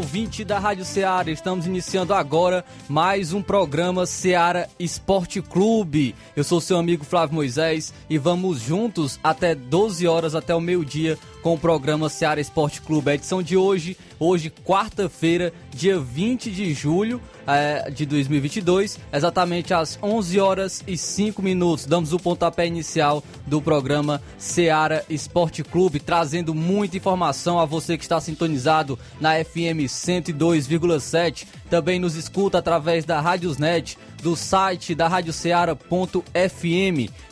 Ouvinte da Rádio Ceará. Estamos iniciando agora mais um programa Ceará Esporte Clube. Eu sou seu amigo Flávio Moisés e vamos juntos até 12 horas, até o meio-dia, com o programa Ceará Esporte Clube. A edição de hoje, hoje, quarta-feira, dia 20 de julho é, de 2022, exatamente às 11 horas e 5 minutos. Damos o pontapé inicial do programa Ceará Esporte Clube, trazendo muita informação a você que está sintonizado na FM 102,7. Também nos escuta através da Rádiosnet, do site da radioceara.fm.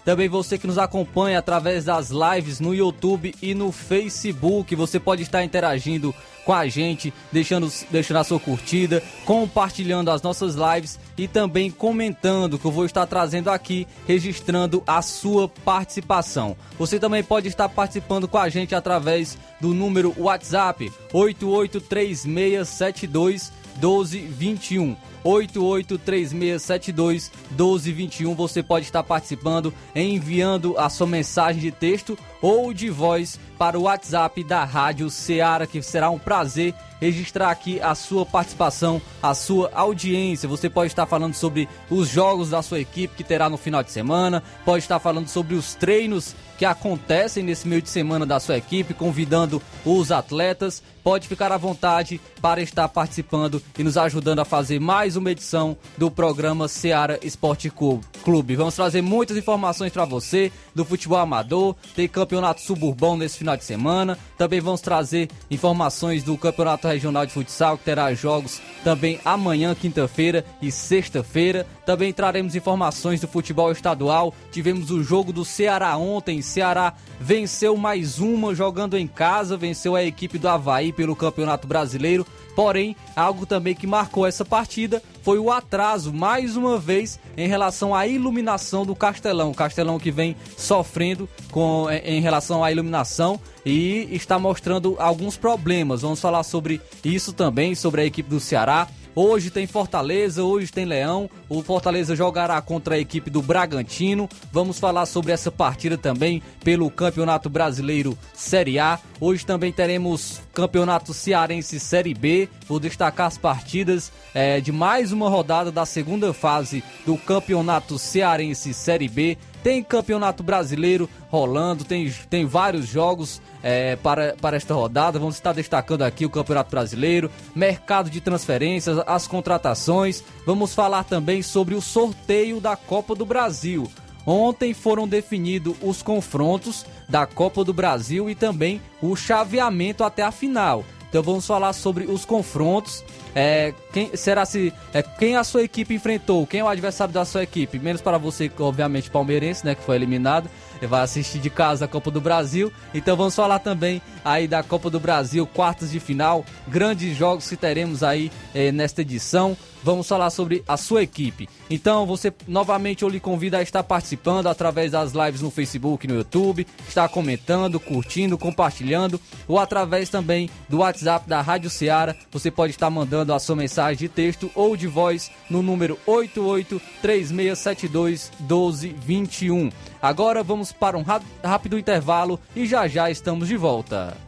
Também você que nos acompanha através das lives no YouTube e no Facebook. Você pode estar interagindo com a gente, deixando, deixando a sua curtida, compartilhando as nossas lives e também comentando que eu vou estar trazendo aqui, registrando a sua participação. Você também pode estar participando com a gente através do número WhatsApp 883672 1221. 883672 1221. Você pode estar participando, enviando a sua mensagem de texto ou de voz para o WhatsApp da Rádio Ceará, que será um prazer registrar aqui a sua participação, a sua audiência. Você pode estar falando sobre os jogos da sua equipe que terá no final de semana, pode estar falando sobre os treinos que acontecem nesse meio de semana da sua equipe, convidando os atletas. Pode ficar à vontade para estar participando e nos ajudando a fazer mais uma edição do programa Seara Esporte Clube. Vamos trazer muitas informações para você do futebol amador, tem campeonato suburbão nesse final de semana. Também vamos trazer informações do campeonato regional de futsal que terá jogos também amanhã, quinta-feira e sexta-feira. Também traremos informações do futebol estadual. Tivemos o jogo do Ceará ontem Ceará venceu mais uma jogando em casa, venceu a equipe do Havaí pelo Campeonato Brasileiro. Porém, algo também que marcou essa partida foi o atraso, mais uma vez, em relação à iluminação do Castelão. O Castelão que vem sofrendo com, em relação à iluminação e está mostrando alguns problemas. Vamos falar sobre isso também, sobre a equipe do Ceará. Hoje tem Fortaleza, hoje tem Leão. O Fortaleza jogará contra a equipe do Bragantino. Vamos falar sobre essa partida também pelo Campeonato Brasileiro Série A. Hoje também teremos Campeonato Cearense Série B. Vou destacar as partidas é, de mais uma rodada da segunda fase do Campeonato Cearense Série B. Tem Campeonato Brasileiro rolando, tem, tem vários jogos é, para, para esta rodada. Vamos estar destacando aqui o Campeonato Brasileiro, mercado de transferências, as contratações. Vamos falar também sobre o sorteio da Copa do Brasil. Ontem foram definidos os confrontos da Copa do Brasil e também o chaveamento até a final. Então vamos falar sobre os confrontos. É, quem será se é, quem a sua equipe enfrentou? Quem é o adversário da sua equipe? Menos para você, obviamente, palmeirense, né, que foi eliminado vai assistir de casa a Copa do Brasil. Então vamos falar também aí da Copa do Brasil, quartas de final, grandes jogos que teremos aí eh, nesta edição. Vamos falar sobre a sua equipe. Então, você novamente eu lhe convido a estar participando através das lives no Facebook no YouTube, estar comentando, curtindo, compartilhando, ou através também do WhatsApp da Rádio Ceará. Você pode estar mandando a sua mensagem de texto ou de voz no número 883672 1221. Agora vamos para um rápido intervalo e já já estamos de volta.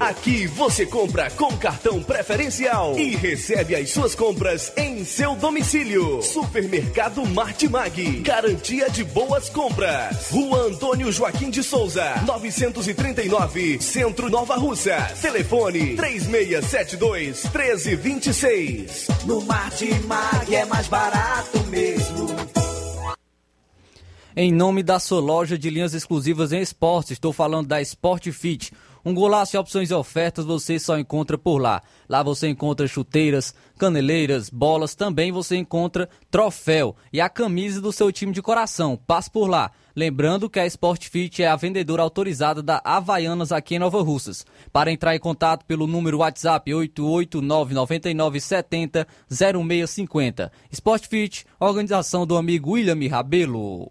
Aqui você compra com cartão preferencial e recebe as suas compras em seu domicílio. Supermercado Martimag. Garantia de boas compras. Rua Antônio Joaquim de Souza, 939, Centro Nova Russa. Telefone 3672 1326. No Martimag é mais barato mesmo. Em nome da sua loja de linhas exclusivas em esportes, estou falando da Sport Fit. Um golaço de opções e ofertas você só encontra por lá. Lá você encontra chuteiras, caneleiras, bolas, também você encontra troféu e a camisa do seu time de coração. Passe por lá. Lembrando que a Sport Fit é a vendedora autorizada da Havaianas aqui em Nova Russas. Para entrar em contato pelo número WhatsApp 88999700650. Sport Fit, organização do amigo William Rabelo.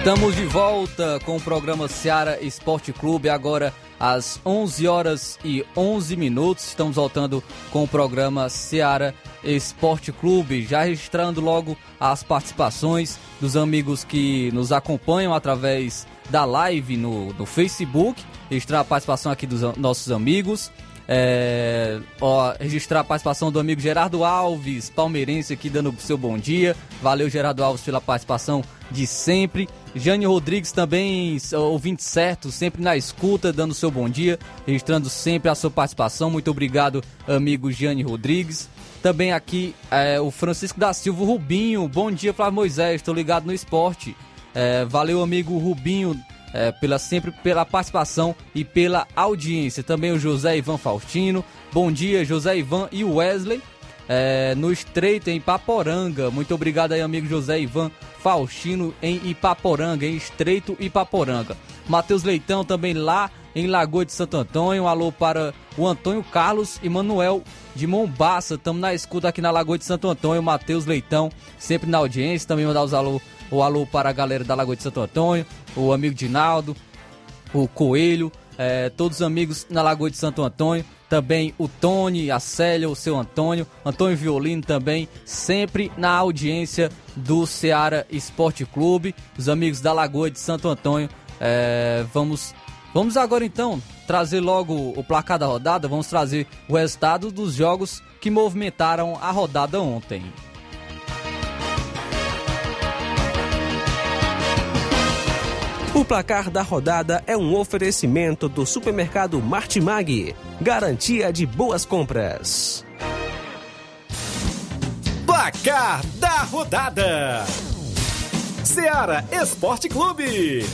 Estamos de volta com o programa Seara Esporte Clube, agora às 11 horas e 11 minutos. Estamos voltando com o programa Seara Esporte Clube, já registrando logo as participações dos amigos que nos acompanham através da live no, no Facebook, registrar a participação aqui dos nossos amigos. É, ó, registrar a participação do amigo Gerardo Alves, palmeirense aqui dando seu bom dia. Valeu, Gerardo Alves, pela participação de sempre. Jane Rodrigues também, ouvinte certo, sempre na escuta, dando seu bom dia, registrando sempre a sua participação. Muito obrigado, amigo Jane Rodrigues. Também aqui é, o Francisco da Silva Rubinho. Bom dia, Flávio Moisés, estou ligado no esporte. É, valeu, amigo Rubinho, é, pela sempre pela participação e pela audiência. Também o José Ivan Faustino. Bom dia, José Ivan e Wesley. É, no Estreito, em Ipaporanga. Muito obrigado aí, amigo José Ivan Faustino, em Ipaporanga, em Estreito Ipaporanga. Matheus Leitão também lá em Lagoa de Santo Antônio. Um alô para o Antônio Carlos e Manuel de Mombaça. Estamos na escuta aqui na Lagoa de Santo Antônio. Matheus Leitão, sempre na audiência. Também mandar os alô, o alô para a galera da Lagoa de Santo Antônio, o amigo Dinaldo, o Coelho, é, todos os amigos na Lagoa de Santo Antônio. Também o Tony, a Célia, o seu Antônio, Antônio Violino também, sempre na audiência do Ceará Esporte Clube, os amigos da Lagoa de Santo Antônio. É, vamos, vamos agora então trazer logo o placar da rodada, vamos trazer o resultado dos jogos que movimentaram a rodada ontem. O placar da rodada é um oferecimento do supermercado Martimag, garantia de boas compras. Placar da rodada: Seara Esporte Clube.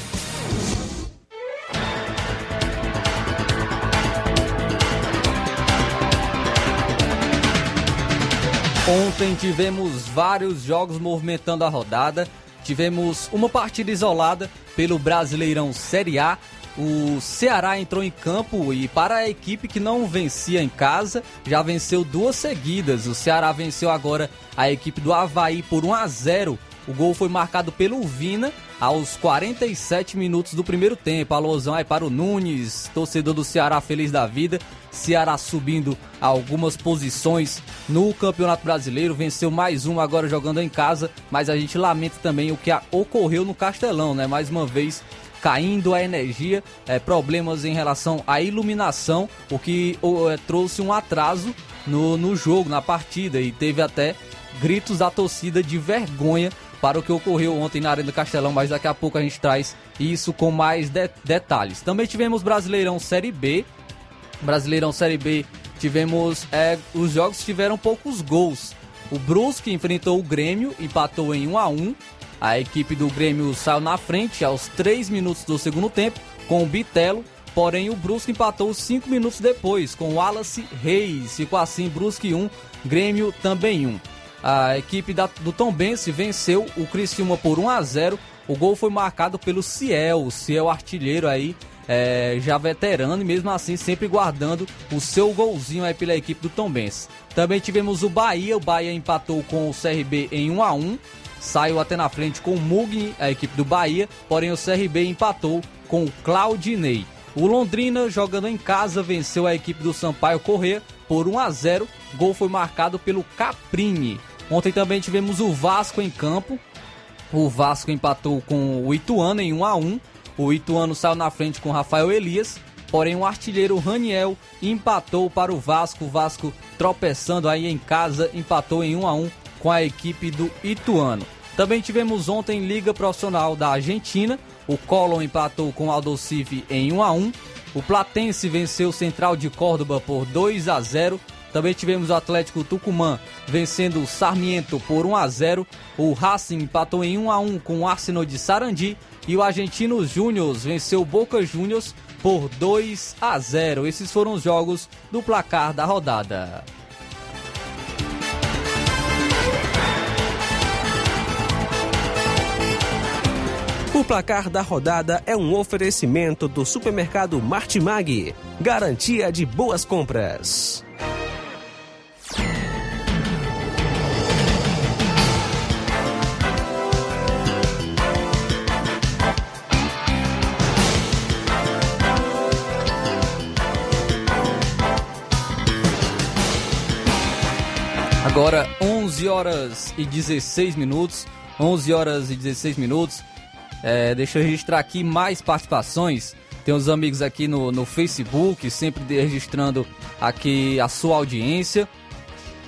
Ontem tivemos vários jogos movimentando a rodada. Tivemos uma partida isolada pelo Brasileirão Série A. O Ceará entrou em campo e para a equipe que não vencia em casa, já venceu duas seguidas. O Ceará venceu agora a equipe do Havaí por 1 a 0. O gol foi marcado pelo Vina aos 47 minutos do primeiro tempo. Alôzão aí para o Nunes, torcedor do Ceará feliz da vida. Ceará subindo algumas posições no Campeonato Brasileiro, venceu mais um agora jogando em casa, mas a gente lamenta também o que ocorreu no Castelão, né? Mais uma vez caindo a energia, é, problemas em relação à iluminação, o que é, trouxe um atraso no, no jogo, na partida, e teve até gritos da torcida de vergonha para o que ocorreu ontem na Arena Castelão, mas daqui a pouco a gente traz isso com mais de detalhes. Também tivemos Brasileirão Série B, Brasileirão Série B tivemos é, os jogos tiveram poucos gols. O Brusque enfrentou o Grêmio, empatou em 1 a 1. A equipe do Grêmio saiu na frente aos 3 minutos do segundo tempo com o Bitelo, porém o Brusque empatou 5 minutos depois com o Wallace Reis. Ficou assim Brusque 1, Grêmio também 1. A equipe da, do Tombense venceu o Criciúma por 1 a 0. O gol foi marcado pelo Ciel, o Ciel artilheiro aí, é, já veterano e mesmo assim sempre guardando o seu golzinho aí pela equipe do Tombense. Também tivemos o Bahia, o Bahia empatou com o CRB em 1 a 1 saiu até na frente com o Mugni, a equipe do Bahia, porém o CRB empatou com o Claudinei. O Londrina, jogando em casa, venceu a equipe do Sampaio Corrêa por 1 a 0. Gol foi marcado pelo Caprini. Ontem também tivemos o Vasco em campo. O Vasco empatou com o Ituano em 1 a 1. O Ituano saiu na frente com Rafael Elias. Porém, o artilheiro Raniel empatou para o Vasco. O Vasco tropeçando aí em casa, empatou em 1 a 1 com a equipe do Ituano. Também tivemos ontem Liga Profissional da Argentina. O Colón empatou com o Aldocive em 1 a 1. O Platense venceu o Central de Córdoba por 2 a 0. Também tivemos o Atlético Tucumã vencendo o Sarmiento por 1 a 0. O Racing empatou em 1 a 1 com o Arsenal de Sarandi e o Argentino Júnior venceu o Boca Juniors por 2 a 0. Esses foram os jogos do placar da rodada. O placar da rodada é um oferecimento do supermercado Martimag, garantia de boas compras. Agora 11 horas e 16 minutos. 11 horas e 16 minutos. É, deixa eu registrar aqui mais participações. Tem os amigos aqui no, no Facebook, sempre registrando aqui a sua audiência.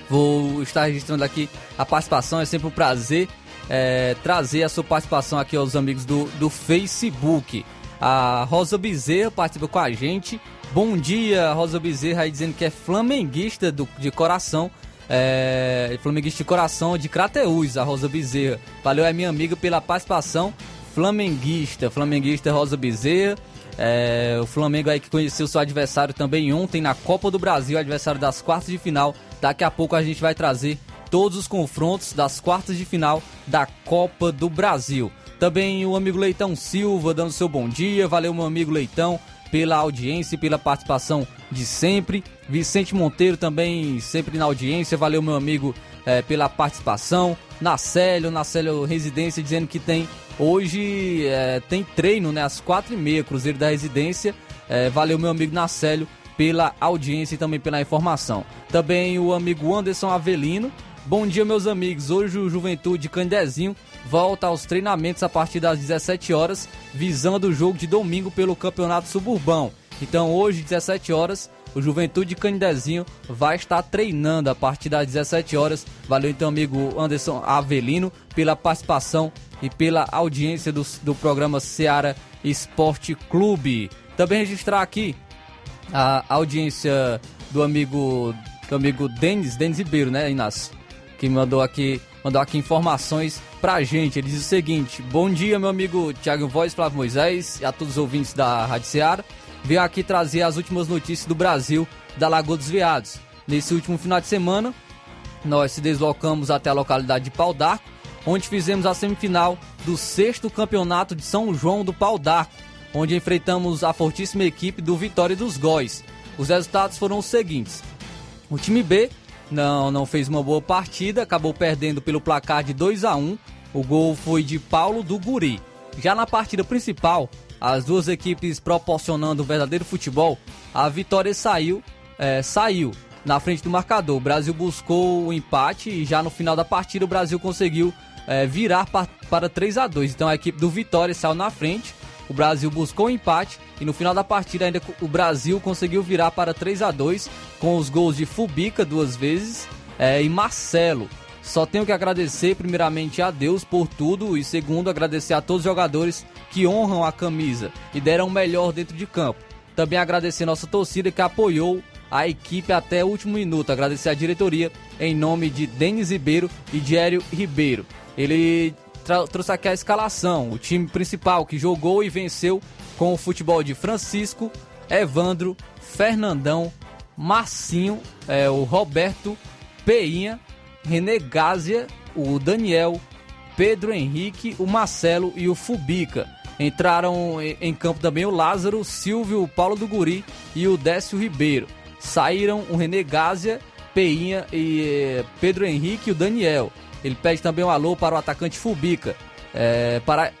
Vou estar registrando aqui a participação, é sempre um prazer é, trazer a sua participação aqui aos amigos do, do Facebook. A Rosa Bezerra participa com a gente. Bom dia, Rosa Bezerra, aí dizendo que é flamenguista do, de coração. É, flamenguista de coração de Crateús, a Rosa Bezerra. Valeu, é minha amiga, pela participação flamenguista, flamenguista Rosa Bezerra. É, o Flamengo aí que conheceu seu adversário também ontem na Copa do Brasil, adversário das quartas de final. Daqui a pouco a gente vai trazer todos os confrontos das quartas de final da Copa do Brasil. Também o amigo Leitão Silva dando seu bom dia. Valeu, meu amigo Leitão, pela audiência e pela participação de sempre. Vicente Monteiro também sempre na audiência. Valeu, meu amigo, é, pela participação. Nacélio, Nacélio Residência, dizendo que tem Hoje é, tem treino, né? Às quatro e meia, Cruzeiro da Residência. É, valeu, meu amigo Nacélio, pela audiência e também pela informação. Também o amigo Anderson Avelino. Bom dia, meus amigos. Hoje o Juventude Candezinho volta aos treinamentos a partir das 17 horas, visando o jogo de domingo pelo Campeonato Suburbão. Então, hoje, 17 horas, o Juventude Candezinho vai estar treinando a partir das 17 horas. Valeu, então, amigo Anderson Avelino, pela participação e pela audiência do, do programa Seara Esporte Clube. Também registrar aqui a audiência do amigo do amigo Denis, Denis Ribeiro, né, Inácio? Que mandou aqui, mandou aqui informações pra gente. Ele diz o seguinte: Bom dia, meu amigo Thiago Voz, Flávio Moisés e a todos os ouvintes da Rádio Seara. Venho aqui trazer as últimas notícias do Brasil, da Lagoa dos Veados. Nesse último final de semana, nós se deslocamos até a localidade de Pau d'Arco onde fizemos a semifinal do sexto campeonato de São João do Pau d'Arco, onde enfrentamos a fortíssima equipe do Vitória dos Góis. Os resultados foram os seguintes: o time B não, não fez uma boa partida, acabou perdendo pelo placar de 2 a 1 O gol foi de Paulo do Guri. Já na partida principal, as duas equipes proporcionando um verdadeiro futebol, a vitória saiu, é, saiu na frente do marcador. O Brasil buscou o empate e já no final da partida o Brasil conseguiu é, virar pa, para 3 a 2 Então a equipe do Vitória saiu na frente. O Brasil buscou o empate e no final da partida ainda o Brasil conseguiu virar para 3 a 2 com os gols de Fubica duas vezes é, e Marcelo. Só tenho que agradecer primeiramente a Deus por tudo e segundo agradecer a todos os jogadores que honram a camisa e deram o melhor dentro de campo. Também agradecer nossa torcida que apoiou a equipe até o último minuto. Agradecer a diretoria em nome de Denis Ribeiro e Diério Ribeiro. Ele trouxe aqui a escalação, o time principal que jogou e venceu com o futebol de Francisco, Evandro, Fernandão, Marcinho, é, o Roberto, Peinha, René Gásia, o Daniel, Pedro Henrique, o Marcelo e o Fubica. Entraram em campo também o Lázaro, Silvio, o Paulo do Guri e o Décio Ribeiro. Saíram o René Gásia, Peinha e eh, Pedro Henrique e o Daniel. Ele pede também um alô para o atacante Fubica. É, para,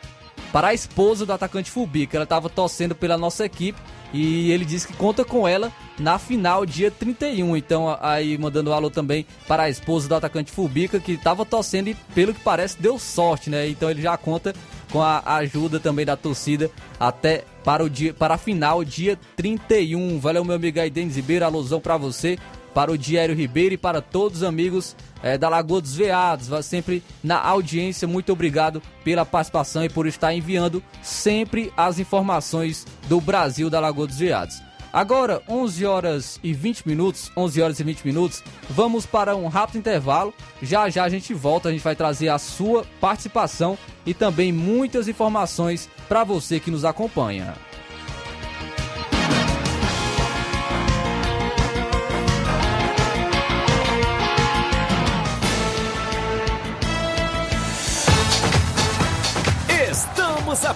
para a esposa do atacante Fubica. Ela estava torcendo pela nossa equipe e ele disse que conta com ela na final, dia 31. Então, aí mandando um alô também para a esposa do atacante Fubica, que estava torcendo e, pelo que parece, deu sorte, né? Então ele já conta com a ajuda também da torcida até para o dia para a final, dia 31. Valeu, meu amigo aí, Denis Ribeiro, alusão para você, para o Diário Ribeiro e para todos os amigos é, da Lagoa dos Veados, sempre na audiência. Muito obrigado pela participação e por estar enviando sempre as informações do Brasil da Lagoa dos Veados. Agora, 11 horas e 20 minutos, 11 horas e 20 minutos, vamos para um rápido intervalo. Já já a gente volta, a gente vai trazer a sua participação e também muitas informações para você que nos acompanha.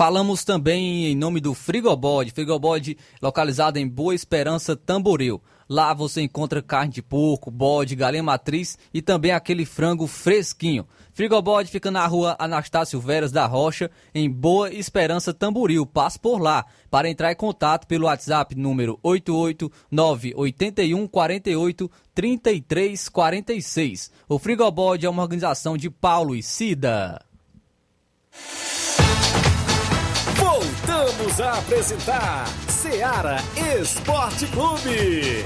Falamos também em nome do Frigobode, Frigobode localizado em Boa Esperança, Tamboril. Lá você encontra carne de porco, bode, galinha matriz e também aquele frango fresquinho. Frigobode fica na rua Anastácio Veras da Rocha, em Boa Esperança, Tamboril. Passe por lá. Para entrar em contato pelo WhatsApp número 889 81 48 33 46. O Frigobode é uma organização de Paulo e Cida. Voltamos a apresentar Seara Esporte Clube.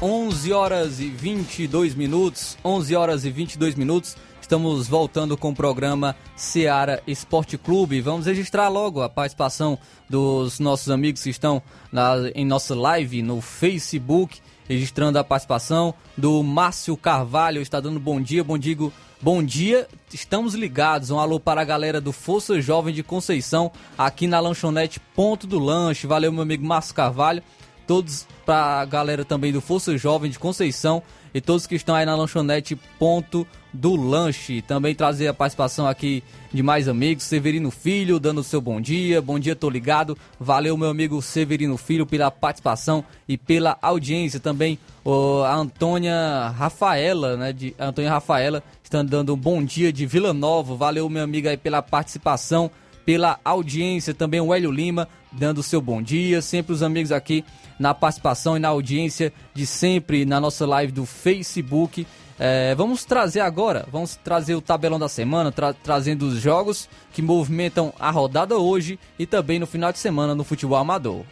11 horas e 22 minutos, 11 horas e 22 minutos. Estamos voltando com o programa Seara Esporte Clube. Vamos registrar logo a participação dos nossos amigos que estão na, em nossa live no Facebook, registrando a participação do Márcio Carvalho. Está dando bom dia, bom dia, bom dia. Estamos ligados. Um alô para a galera do Força Jovem de Conceição, aqui na lanchonete Ponto do Lanche. Valeu, meu amigo Márcio Carvalho todos para a galera também do Força Jovem de Conceição e todos que estão aí na lanchonete Ponto do Lanche. Também trazer a participação aqui de mais amigos, Severino Filho, dando o seu bom dia. Bom dia, tô ligado. Valeu, meu amigo Severino Filho, pela participação e pela audiência. Também oh, a Antônia Rafaela, né? De Antônia Rafaela, estão dando um bom dia de Vila Nova. Valeu, meu amigo, aí pela participação, pela audiência. Também o Hélio Lima, dando o seu bom dia. Sempre os amigos aqui na participação e na audiência de sempre na nossa live do Facebook. É, vamos trazer agora, vamos trazer o tabelão da semana, tra trazendo os jogos que movimentam a rodada hoje e também no final de semana no futebol amador.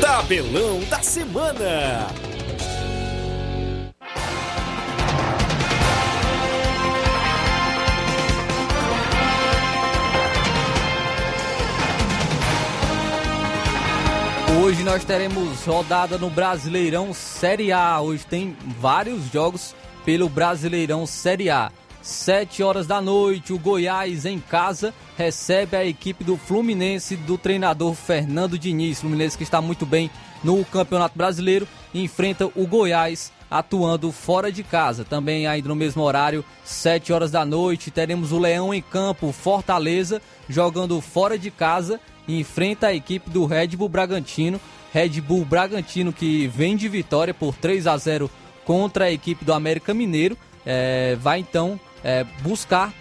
Tabelão da semana. Hoje nós teremos rodada no Brasileirão Série A. Hoje tem vários jogos pelo Brasileirão Série A. 7 horas da noite, o Goiás em casa recebe a equipe do Fluminense do treinador Fernando Diniz. Fluminense que está muito bem no Campeonato Brasileiro, enfrenta o Goiás atuando fora de casa. Também ainda no mesmo horário, 7 horas da noite, teremos o Leão em campo, Fortaleza, jogando fora de casa, enfrenta a equipe do Red Bull Bragantino. Red Bull Bragantino que vem de vitória por 3 a 0 contra a equipe do América Mineiro. É, vai então é, buscar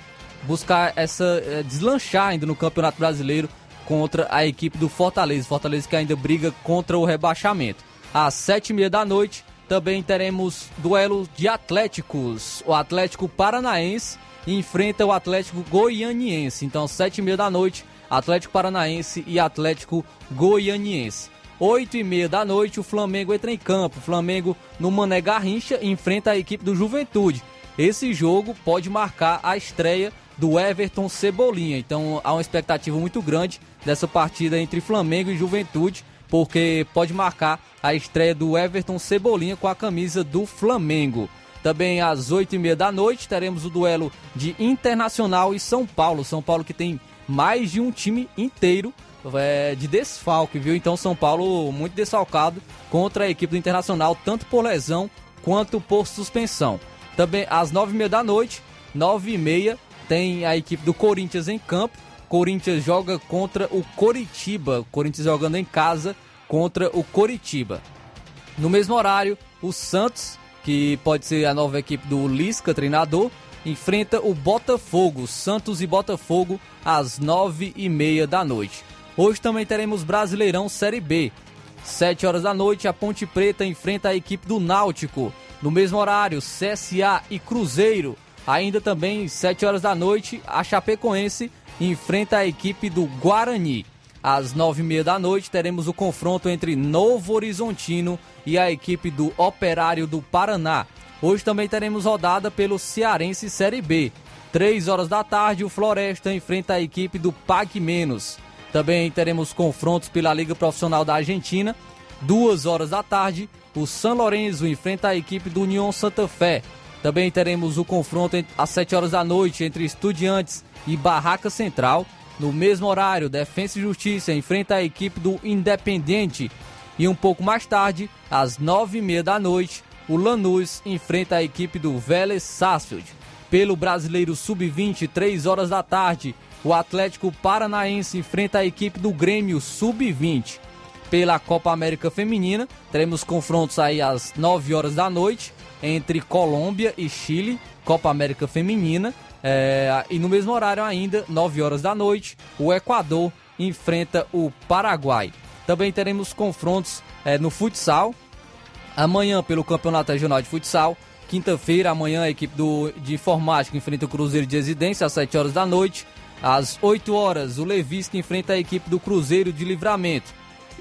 buscar essa é, deslanchar ainda no Campeonato Brasileiro contra a equipe do Fortaleza. Fortaleza que ainda briga contra o rebaixamento. Às sete e meia da noite também teremos duelo de Atléticos. O Atlético Paranaense enfrenta o Atlético Goianiense. Então, sete e meia da noite, Atlético Paranaense e Atlético Goianiense. Oito e meia da noite, o Flamengo entra em campo. O Flamengo, no Mané Garrincha, enfrenta a equipe do Juventude. Esse jogo pode marcar a estreia do Everton Cebolinha. Então há uma expectativa muito grande dessa partida entre Flamengo e Juventude, porque pode marcar a estreia do Everton Cebolinha com a camisa do Flamengo. Também às oito e meia da noite teremos o duelo de Internacional e São Paulo. São Paulo que tem mais de um time inteiro é, de desfalque, viu? Então São Paulo muito desfalcado contra a equipe do Internacional, tanto por lesão quanto por suspensão. Também às nove e meia da noite, nove e meia, tem a equipe do Corinthians em campo. Corinthians joga contra o Coritiba. Corinthians jogando em casa contra o Coritiba. No mesmo horário, o Santos, que pode ser a nova equipe do Lisca, treinador, enfrenta o Botafogo. Santos e Botafogo às nove e meia da noite. Hoje também teremos Brasileirão Série B. Sete horas da noite, a Ponte Preta enfrenta a equipe do Náutico. No mesmo horário, CSA e Cruzeiro. Ainda também, sete horas da noite, a Chapecoense enfrenta a equipe do Guarani. Às nove e meia da noite teremos o confronto entre Novo Horizontino e a equipe do Operário do Paraná. Hoje também teremos rodada pelo Cearense Série B. Três horas da tarde, o Floresta enfrenta a equipe do Pague Menos. Também teremos confrontos pela Liga Profissional da Argentina. Duas horas da tarde, o São Lourenço enfrenta a equipe do União Santa Fé. Também teremos o confronto às 7 horas da noite entre Estudiantes e Barraca Central. No mesmo horário, Defensa e Justiça enfrenta a equipe do Independente. E um pouco mais tarde, às 9h30 da noite, o Lanús enfrenta a equipe do Vélez Sarsfield. Pelo Brasileiro Sub-20, 3 horas da tarde, o Atlético Paranaense enfrenta a equipe do Grêmio Sub-20. Pela Copa América Feminina, teremos confrontos aí às 9 horas da noite entre Colômbia e Chile, Copa América Feminina. É, e no mesmo horário ainda, 9 horas da noite, o Equador enfrenta o Paraguai. Também teremos confrontos é, no futsal. Amanhã pelo Campeonato Regional de Futsal. Quinta-feira, amanhã, a equipe do, de informática enfrenta o Cruzeiro de Residência às 7 horas da noite. Às 8 horas, o Levisque enfrenta a equipe do Cruzeiro de Livramento.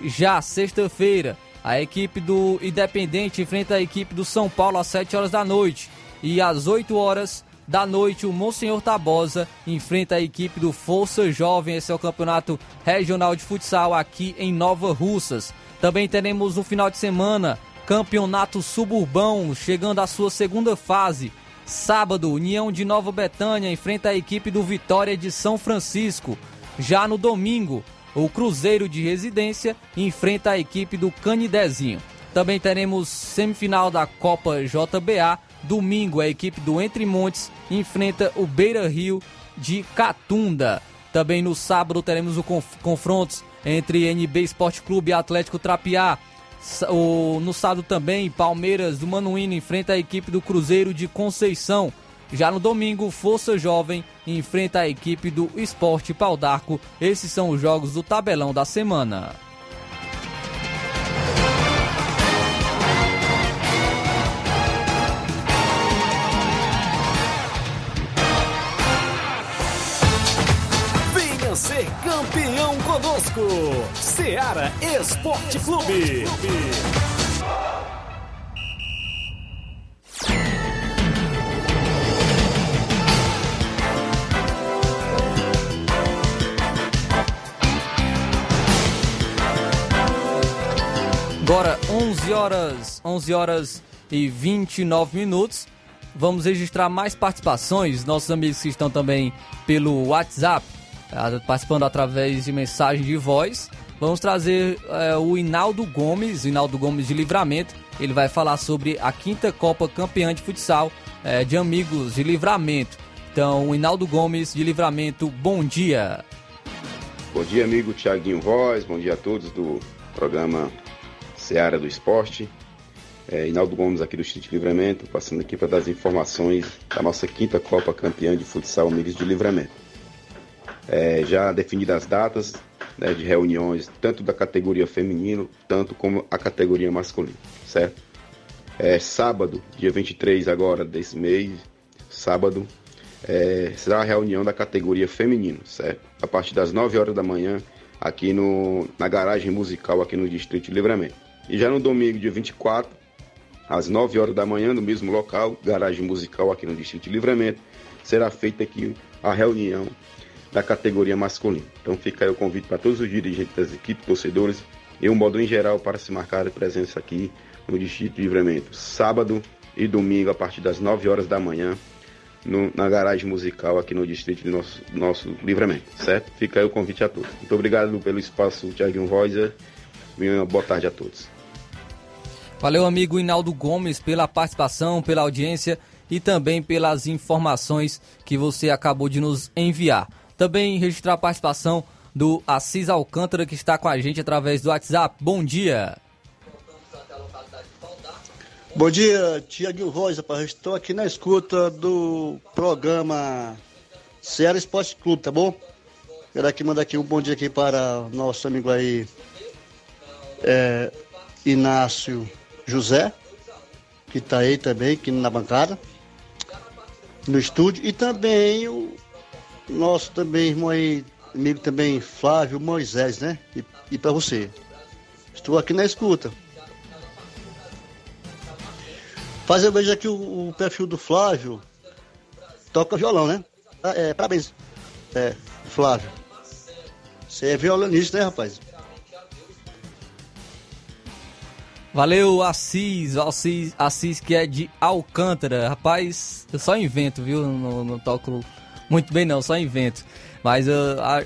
Já sexta-feira, a equipe do Independente enfrenta a equipe do São Paulo às 7 horas da noite. E às 8 horas, da noite, o Monsenhor Tabosa enfrenta a equipe do Força Jovem. Esse é o campeonato regional de futsal aqui em Nova Russas. Também teremos no final de semana campeonato suburbão chegando à sua segunda fase. Sábado, União de Nova Betânia enfrenta a equipe do Vitória de São Francisco. Já no domingo, o Cruzeiro de Residência enfrenta a equipe do Canidezinho. Também teremos semifinal da Copa JBA Domingo, a equipe do Entre Montes enfrenta o Beira Rio de Catunda. Também no sábado teremos o conf confrontos entre NB Esporte Clube e Atlético Trapiá. O, no sábado também, Palmeiras do Manuíno enfrenta a equipe do Cruzeiro de Conceição. Já no domingo, Força Jovem enfrenta a equipe do Esporte Pau d'Arco. Esses são os jogos do tabelão da semana. Conosco. Seara Esporte Clube. Agora 11 horas, 11 horas e 29 minutos. vamos registrar mais participações. Nossos amigos que estão também pelo WhatsApp, participando através de mensagem de voz. Vamos trazer é, o Inaldo Gomes, Inaldo Gomes de Livramento. Ele vai falar sobre a quinta Copa Campeã de Futsal é, de Amigos de Livramento. Então, Inaldo Gomes de Livramento, bom dia. Bom dia, amigo Tiaguinho Voz, bom dia a todos do programa Seara do Esporte. É, Inaldo Gomes aqui do Distrito de Livramento, passando aqui para dar as informações da nossa quinta Copa Campeã de Futsal Amigos de Livramento. É, já definidas as datas, né, de reuniões, tanto da categoria feminino, tanto como a categoria masculina, certo? É, sábado, dia 23 agora desse mês, sábado, é, será a reunião da categoria feminino, certo? A partir das 9 horas da manhã, aqui no, na garagem musical aqui no Distrito de Livramento. E já no domingo, dia 24, às 9 horas da manhã, no mesmo local, garagem musical aqui no Distrito de Livramento, será feita aqui a reunião da categoria masculina. Então fica aí o convite para todos os dirigentes das equipes, torcedores e um modo em geral para se marcar a presença aqui no Distrito de Livramento, sábado e domingo a partir das 9 horas da manhã, no, na garagem musical aqui no Distrito de nosso, nosso Livramento, certo? Fica aí o convite a todos. Muito obrigado pelo espaço, Thiago Voiser. Uma boa tarde a todos. Valeu, amigo Inaldo Gomes, pela participação, pela audiência e também pelas informações que você acabou de nos enviar. Também registrar a participação do Assis Alcântara, que está com a gente através do WhatsApp. Bom dia. Bom dia, Voz, rapaz. Estou aqui na escuta do programa Ceará Esporte Clube, tá bom? Quero aqui mandar aqui um bom dia aqui para nosso amigo aí, é, Inácio José, que está aí também, aqui na bancada, no estúdio, e também o nosso também irmão aí, amigo também Flávio Moisés, né? E, e para você. Estou aqui na escuta. Fazer eu aqui o, o, perfil do Flávio. Toca violão, né? Ah, é, parabéns. É, Flávio. Você é violonista, né, rapaz? Valeu, Assis, Assis, Assis que é de Alcântara. Rapaz, eu só invento, viu? Não, não toco muito bem não, só invento. Mas eu,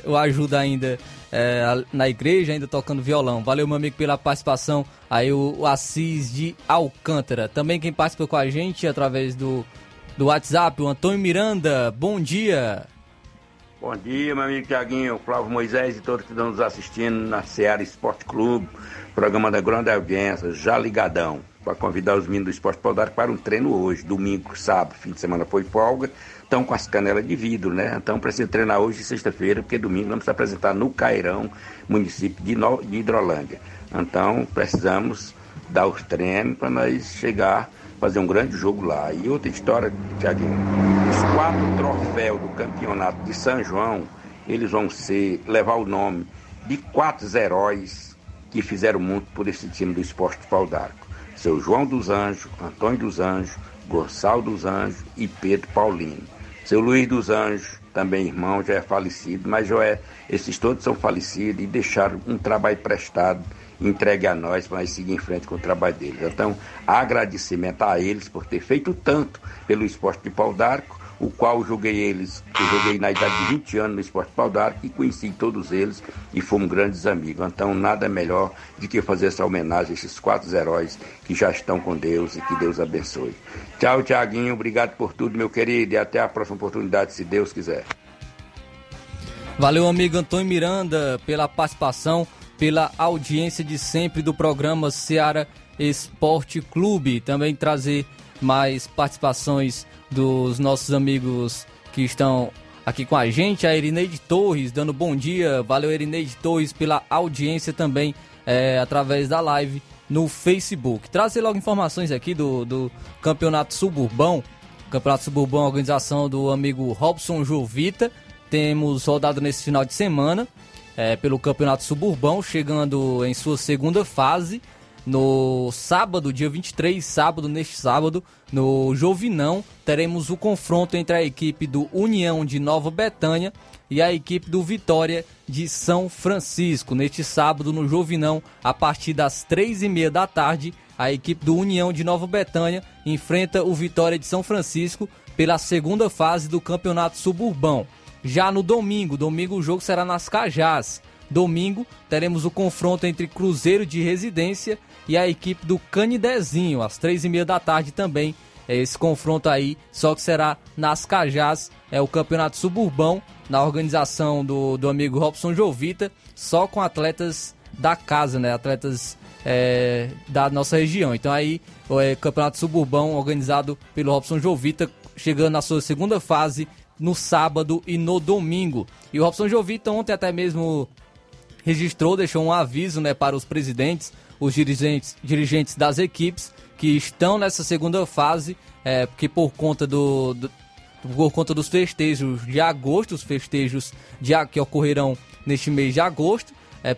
eu ajudo ainda é, na igreja, ainda tocando violão. Valeu, meu amigo, pela participação. Aí o, o Assis de Alcântara. Também quem participa com a gente através do, do WhatsApp, o Antônio Miranda. Bom dia. Bom dia, meu amigo Tiaguinho, Flávio Moisés e todos que estão nos assistindo na Seara Esporte Clube, programa da grande audiência, já ligadão, para convidar os meninos do Esporte Podar para um treino hoje, domingo, sábado, fim de semana foi folga, estão com as canelas de vidro, né? Então precisa treinar hoje sexta-feira, porque domingo vamos se apresentar no Cairão, município de, no... de Hidrolândia. Então precisamos dar os treinos para nós chegar, fazer um grande jogo lá. E outra história, Tiaguinho, os quatro troféus do campeonato de São João, eles vão ser, levar o nome de quatro heróis que fizeram muito por esse time do esporte de pau d'arco. Seu João dos Anjos, Antônio dos Anjos, Gonçalo dos Anjos e Pedro Paulino. Seu Luiz dos Anjos, também irmão, já é falecido, mas já é, esses todos são falecidos e deixaram um trabalho prestado, entregue a nós para seguir em frente com o trabalho deles. Então, agradecimento a eles por ter feito tanto pelo esporte de pau d'arco, o qual joguei eles, eu joguei na idade de 20 anos no esporte pau d'arco e conheci todos eles e fomos grandes amigos. Então, nada melhor do que fazer essa homenagem a esses quatro heróis que já estão com Deus e que Deus abençoe. Tchau, Tiaguinho, obrigado por tudo, meu querido, e até a próxima oportunidade, se Deus quiser. Valeu, amigo Antônio Miranda, pela participação, pela audiência de sempre do programa Seara Esporte Clube. Também trazer mais participações dos nossos amigos que estão aqui com a gente, a Erineide Torres, dando bom dia. Valeu, Erineide Torres, pela audiência também é, através da live no Facebook. Trazer logo informações aqui do, do Campeonato Suburbão. Campeonato Suburbão, organização do amigo Robson Jovita. Temos rodada nesse final de semana é, pelo Campeonato Suburbão, chegando em sua segunda fase. No sábado, dia 23, sábado, neste sábado, no Jovinão, teremos o confronto entre a equipe do União de Nova Betânia e a equipe do Vitória de São Francisco. Neste sábado, no Jovinão, a partir das três e meia da tarde, a equipe do União de Nova Betânia enfrenta o Vitória de São Francisco pela segunda fase do Campeonato Suburbão. Já no domingo, domingo o jogo será nas Cajás. Domingo teremos o confronto entre Cruzeiro de Residência e a equipe do Canidezinho, às três e meia da tarde também. É esse confronto aí, só que será nas Cajás, é o Campeonato Suburbão, na organização do, do amigo Robson Jovita, só com atletas da casa, né? Atletas é, da nossa região. Então aí o é, Campeonato Suburbão organizado pelo Robson Jovita, chegando na sua segunda fase no sábado e no domingo. E o Robson Jovita ontem até mesmo registrou, deixou um aviso né, para os presidentes, os dirigentes, dirigentes das equipes que estão nessa segunda fase, é, porque por conta do, do por conta dos festejos de agosto, os festejos de, que ocorrerão neste mês de agosto, é,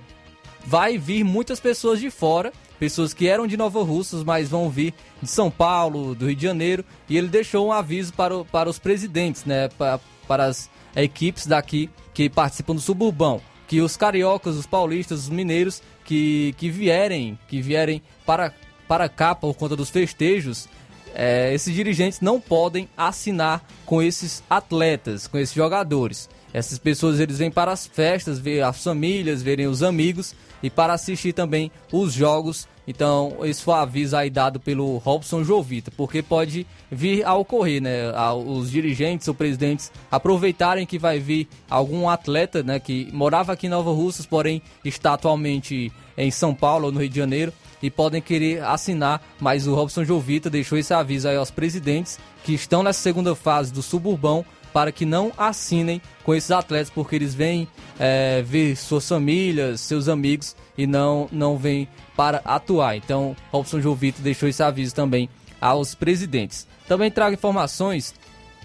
vai vir muitas pessoas de fora, pessoas que eram de Nova Russas, mas vão vir de São Paulo, do Rio de Janeiro, e ele deixou um aviso para, para os presidentes, né, para, para as equipes daqui que participam do suburbão, que os cariocas, os paulistas, os mineiros que, que vierem, que vierem para, para cá por conta dos festejos, é, esses dirigentes não podem assinar com esses atletas, com esses jogadores. Essas pessoas eles vêm para as festas, ver as famílias, verem os amigos e para assistir também os jogos. Então, esse foi o aviso aí dado pelo Robson Jovita, porque pode vir a ocorrer, né? Os dirigentes ou presidentes aproveitarem que vai vir algum atleta, né, que morava aqui em Nova Russas, porém está atualmente em São Paulo ou no Rio de Janeiro e podem querer assinar, mas o Robson Jovita deixou esse aviso aí aos presidentes que estão nessa segunda fase do suburbão para que não assinem com esses atletas, porque eles vêm é, ver suas famílias, seus amigos e não, não vêm para atuar. Então, Robson Jovito deixou esse aviso também aos presidentes. Também trago informações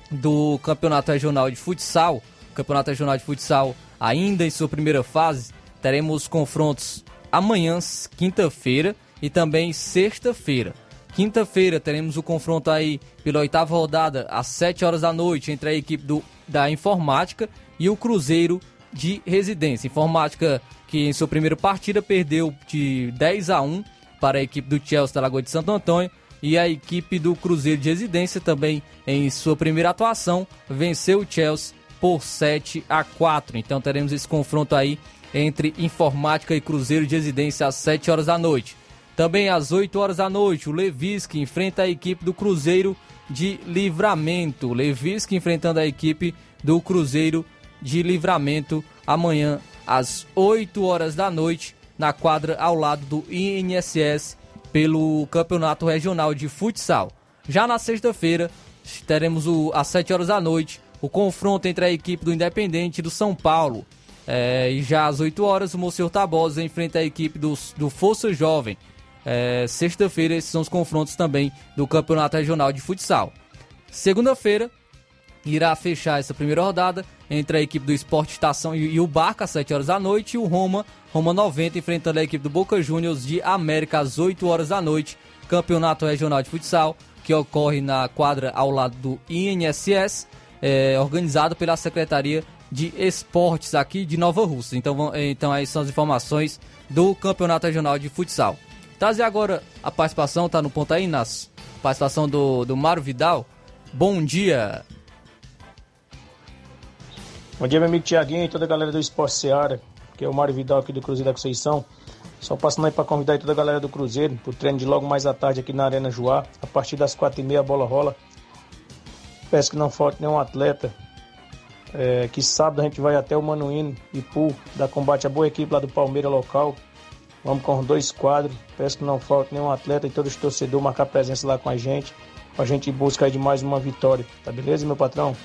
do Campeonato Regional de Futsal. Campeonato Regional de Futsal ainda em sua primeira fase. Teremos confrontos amanhã, quinta-feira, e também sexta-feira. Quinta-feira teremos o confronto aí pela oitava rodada às 7 horas da noite entre a equipe do, da Informática e o Cruzeiro de Residência. Informática que em sua primeira partida perdeu de 10 a 1 para a equipe do Chelsea da Lagoa de Santo Antônio e a equipe do Cruzeiro de Residência também em sua primeira atuação venceu o Chelsea por 7 a 4. Então teremos esse confronto aí entre Informática e Cruzeiro de Residência às 7 horas da noite. Também às 8 horas da noite, o Levisque enfrenta a equipe do Cruzeiro de Livramento. Levisque enfrentando a equipe do Cruzeiro de Livramento amanhã às 8 horas da noite na quadra ao lado do INSS pelo Campeonato Regional de Futsal. Já na sexta-feira, teremos o, às 7 horas da noite o confronto entre a equipe do Independente e do São Paulo. É, e já às 8 horas, o Monsenhor Tabosa enfrenta a equipe do, do Força Jovem. É, Sexta-feira, esses são os confrontos também do Campeonato Regional de Futsal. Segunda-feira, irá fechar essa primeira rodada entre a equipe do Esporte Estação e, o Barca às 7 horas da noite e o Roma, Roma 90, enfrentando a equipe do Boca Juniors de América às 8 horas da noite. Campeonato Regional de Futsal, que ocorre na quadra ao lado do INSS, é, organizado pela Secretaria de Esportes aqui de Nova Rússia. Então, então aí são as informações do Campeonato Regional de Futsal. Trazer agora a participação, tá no ponto aí, Nas? Participação do, do Mário Vidal. Bom dia. Bom dia, meu amigo Tiaguinho e toda a galera do Esporte Seara, que é o Mário Vidal aqui do Cruzeiro da Conceição. Só passando aí para convidar aí toda a galera do Cruzeiro pro treino de logo mais à tarde aqui na Arena Joá. A partir das quatro e meia a bola rola. Peço que não falte nenhum atleta. É, que sábado a gente vai até o Manuíno e Pu da combate a boa equipe lá do Palmeiras local. Vamos com dois quadros. Peço que não falte nenhum atleta e todos os torcedores marcar presença lá com a gente. Pra gente ir buscar de mais uma vitória. Tá beleza, meu patrão?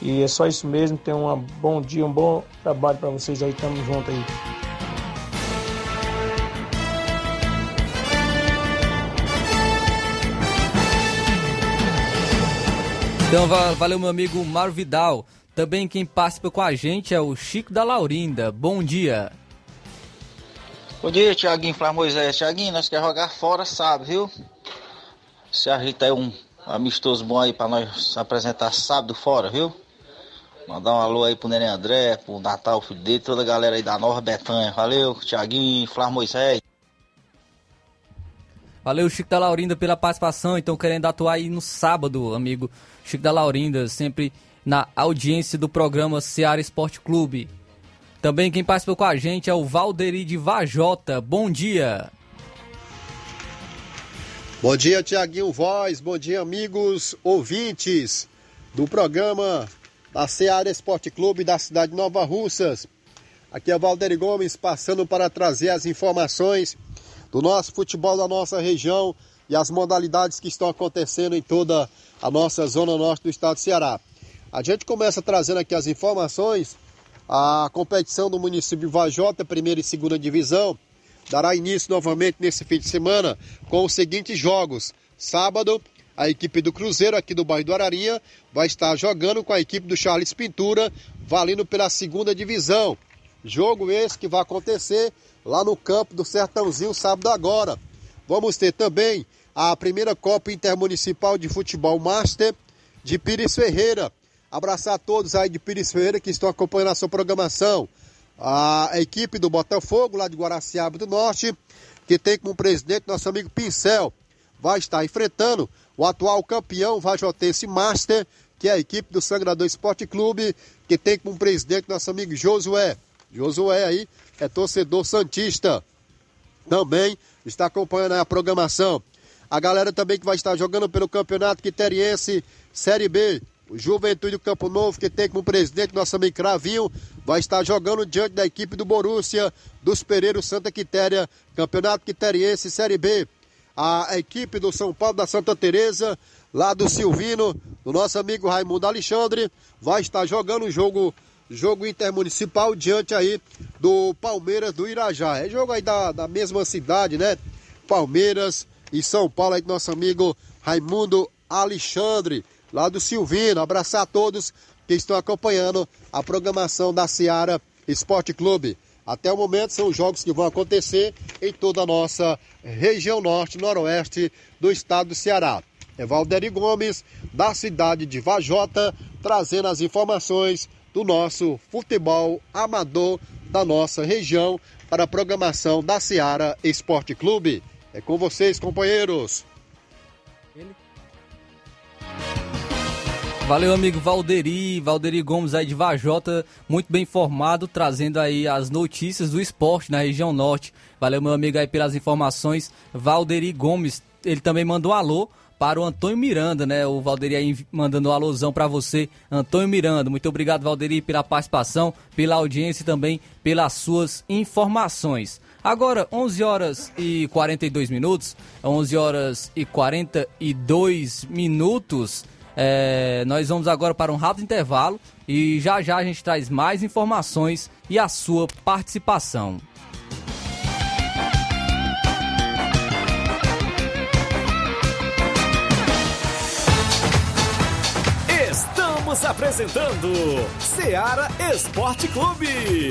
E é só isso mesmo. Tenham um bom dia, um bom trabalho para vocês aí. Tamo junto aí. Então valeu meu amigo Mário Vidal. Também quem participa com a gente é o Chico da Laurinda. Bom dia. Bom dia, Tiaguinho Flávio Moisés. Tiaguinho, nós queremos jogar fora, sabe, viu? Se ajeita aí um amistoso bom aí pra nós apresentar sábado fora, viu? Mandar um alô aí pro Neném André, pro Natal, filho dele, toda a galera aí da Nova Betânia. Valeu, Tiaguinho Flávio Moisés. Valeu, Chico da Laurinda, pela participação. Então, querendo atuar aí no sábado, amigo Chico da Laurinda, sempre na audiência do programa Seara Esporte Clube. Também quem participou com a gente é o Valderi de Vajota. Bom dia. Bom dia, Tiaguinho Voz. Bom dia, amigos ouvintes do programa da Seara Esporte Clube da cidade de Nova Russas. Aqui é Valderi Gomes passando para trazer as informações do nosso futebol da nossa região e as modalidades que estão acontecendo em toda a nossa zona norte do estado do Ceará. A gente começa trazendo aqui as informações. A competição do município Vajota, primeira e segunda divisão, dará início novamente nesse fim de semana com os seguintes jogos. Sábado, a equipe do Cruzeiro aqui do bairro do Ararinha vai estar jogando com a equipe do Charles Pintura, valendo pela segunda divisão. Jogo esse que vai acontecer lá no campo do Sertãozinho sábado agora. Vamos ter também a primeira Copa Intermunicipal de Futebol Master de Pires Ferreira. Abraçar a todos aí de Pires Ferreira que estão acompanhando a sua programação. A equipe do Botafogo, lá de Guaraciaba do Norte, que tem como presidente nosso amigo Pincel, vai estar enfrentando o atual campeão Vajotense Master, que é a equipe do Sangrador Esporte Clube, que tem como presidente nosso amigo Josué. Josué aí é torcedor santista. Também está acompanhando a programação. A galera também que vai estar jogando pelo Campeonato Quiteriense Série B. O Juventude do Campo Novo, que tem como presidente nosso amigo Cravinho, vai estar jogando diante da equipe do Borussia, dos Pereiros Santa Quitéria, Campeonato Quiteriense Série B. A equipe do São Paulo da Santa Teresa, lá do Silvino, do nosso amigo Raimundo Alexandre, vai estar jogando o jogo jogo intermunicipal diante aí do Palmeiras do Irajá. É jogo aí da, da mesma cidade, né? Palmeiras e São Paulo aí do nosso amigo Raimundo Alexandre, lá do Silvino. Abraçar a todos que estão acompanhando a programação da Seara Esporte Clube. Até o momento são os jogos que vão acontecer em toda a nossa região norte, noroeste do estado do Ceará. É Valderi Gomes, da cidade de Vajota, trazendo as informações do nosso futebol amador da nossa região para a programação da Seara Esporte Clube. É com vocês, companheiros. Valeu, amigo Valderi, Valderi Gomes aí de Vajota, muito bem informado, trazendo aí as notícias do esporte na região norte. Valeu, meu amigo aí pelas informações. Valderi Gomes, ele também mandou um alô para o Antônio Miranda, né? O Valderi aí mandando um alusão para você, Antônio Miranda. Muito obrigado, Valderi, pela participação, pela audiência e também pelas suas informações. Agora, 11 horas e 42 minutos, 11 horas e 42 minutos. É, nós vamos agora para um rápido intervalo e já já a gente traz mais informações e a sua participação. Estamos apresentando Seara Esporte Clube.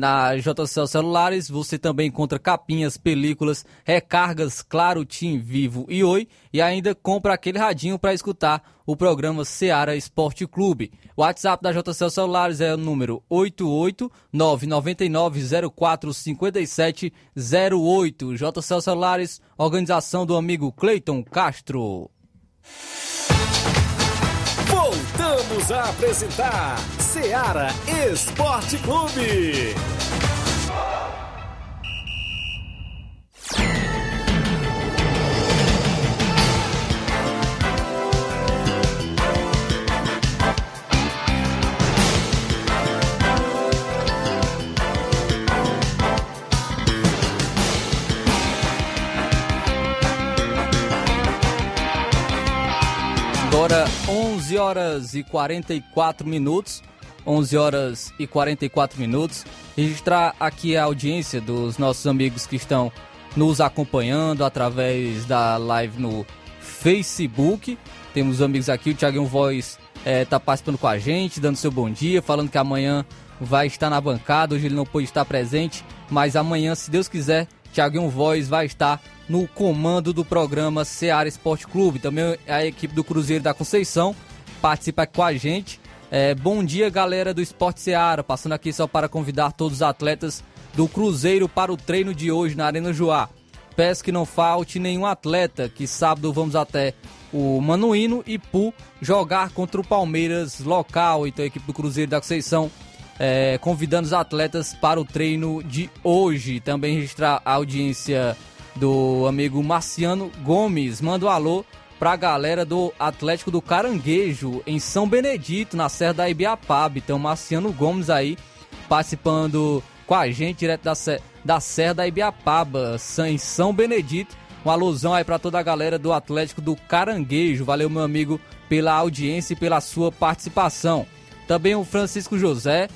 na JCL Celulares você também encontra capinhas, películas, recargas, claro, Tim, Vivo e Oi e ainda compra aquele radinho para escutar o programa Seara Esporte Clube. O WhatsApp da JCL Celulares é o número 88999045708. JCL Celulares, organização do amigo Cleiton Castro. Voltamos a apresentar Seara Esporte Clube. 11 horas e 44 minutos. 11 horas e 44 minutos. Registrar aqui a audiência dos nossos amigos que estão nos acompanhando através da live no Facebook. Temos amigos aqui, o Thiago Voz está é, participando com a gente, dando seu bom dia, falando que amanhã vai estar na bancada. Hoje ele não pôde estar presente, mas amanhã, se Deus quiser, Thiago Voz vai estar no comando do programa Seara Esporte Clube. Também a equipe do Cruzeiro da Conceição participa com a gente. É, bom dia, galera do Esporte Seara. Passando aqui só para convidar todos os atletas do Cruzeiro para o treino de hoje na Arena Joá. Peço que não falte nenhum atleta, que sábado vamos até o Manuíno e Pu jogar contra o Palmeiras local. Então a equipe do Cruzeiro da Conceição é, convidando os atletas para o treino de hoje. Também registrar a audiência do amigo Marciano Gomes. Manda um alô pra galera do Atlético do Caranguejo, em São Benedito, na Serra da Ibiapaba. Então, Marciano Gomes aí participando com a gente direto da, da Serra da Ibiapaba, em São Benedito. Uma alusão aí para toda a galera do Atlético do Caranguejo. Valeu, meu amigo, pela audiência e pela sua participação. Também o Francisco José,